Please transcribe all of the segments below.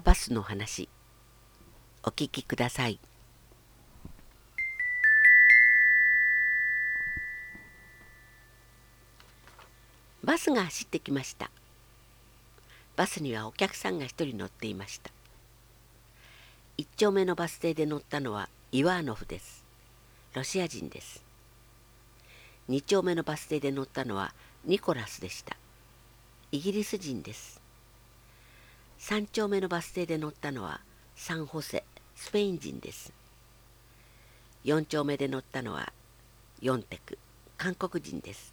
たバスの話。お聞きください。バスが走ってきました。バスにはお客さんが一人乗っていました。一丁目のバス停で乗ったのはイワーノフです。ロシア人です。二丁目のバス停で乗ったのはニコラスでした。イギリス人です。3丁目のバス停で乗ったのはサンホセスペイン人です。4丁目で乗ったのはヨンテク韓国人です。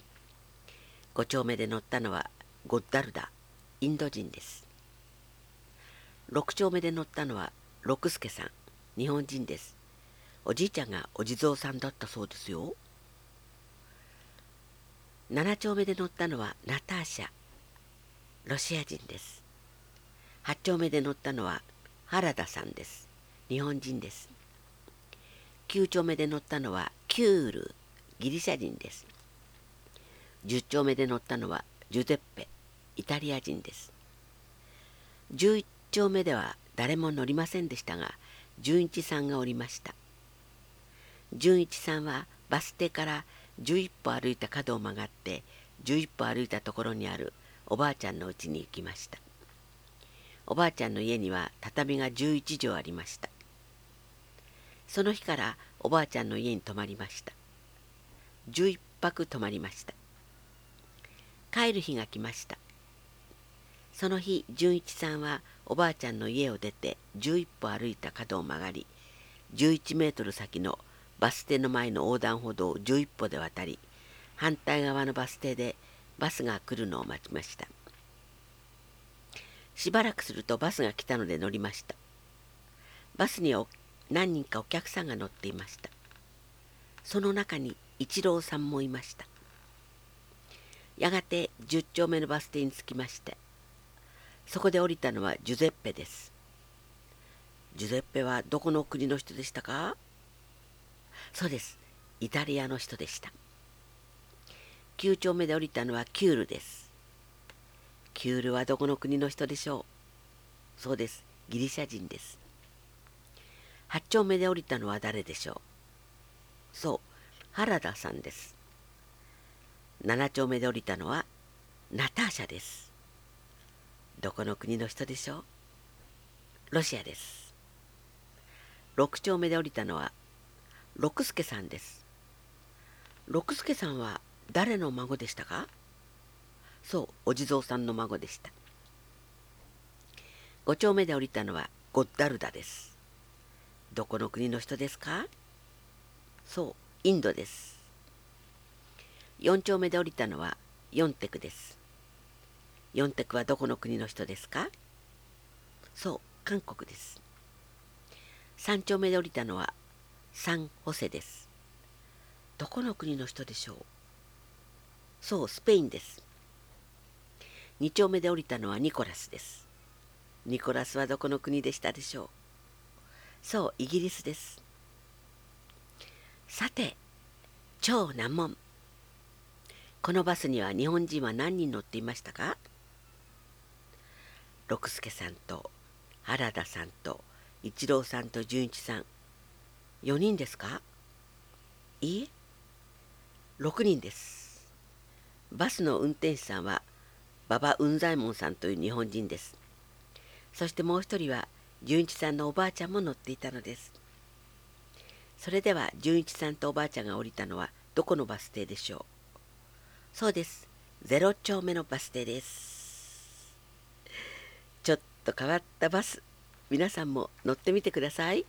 5丁目で乗ったのはゴッダルダインド人です。6丁目で乗ったのは六助さん日本人です。おじいちゃんがお地蔵さんだったそうですよ。7丁目で乗ったのはナターシャロシア人です。8丁目で乗ったのは原田さんです。日本人です。9丁目で乗ったのはキュールギリシャ人です。10丁目で乗ったのはジュゼッペイタリア人です。11丁目では誰も乗りませんでしたが純一さんがおりました。純一さんはバス停から11歩歩いた角を曲がって11歩歩いたところにあるおばあちゃんの家に行きました。おばあちゃんの家には畳が11畳ありました。その日からおばあちゃんの家に泊まりました。11泊泊まりました。帰る日が来ました。その日純一さんはおばあちゃんの家を出て11歩歩いた角を曲がり11メートル先のバス停の前の横断歩道を11歩で渡り反対側のバス停でバスが来るのを待ちました。しばらくするとバスが来たので乗りました。バスには何人かお客さんが乗っていました。その中に一郎さんもいました。やがて10丁目のバス停に着きましてそこで降りたのはジュゼッペです。ジュゼッペはどこの国の人でしたか？そうです。イタリアの人でした。9丁目で降りたのはキュールです。キュールはどこの国の人でしょう？そうです。ギリシャ人です。8丁目で降りたのは誰でしょう？そう、原田さんです。7丁目で降りたのはナターシャです。どこの国の人でしょう？ロシアです。6丁目で降りたのは六助さんです。六助さんは誰の孫でしたか？そうお地蔵さんの孫でした。5丁目で降りたのはゴッダルダです。どこの国の人ですか？そうインドです。4丁目で降りたのはヨンテクです。ヨンテクはどこの国の人ですか？そう韓国です。3丁目で降りたのはサンホセです。どこの国の人でしょう？そうスペインです。2丁目で降りたのはニコラスです。ニコラスはどこの国でしたでしょう？そうイギリスです。さて超難問。このバスには日本人は何人乗っていましたか？六助さんと原田さんと一郎さんと純一さん。4人ですか？いいえ6人です。バスの運転手さんは馬場雲左衛門さんという日本人です。そしてもう一人は純一さんのおばあちゃんも乗っていたのです。それでは純一さんとおばあちゃんが降りたのはどこのバス停でしょう？そうです。0丁目のバス停です。ちょっと変わったバス皆さんも乗ってみてください。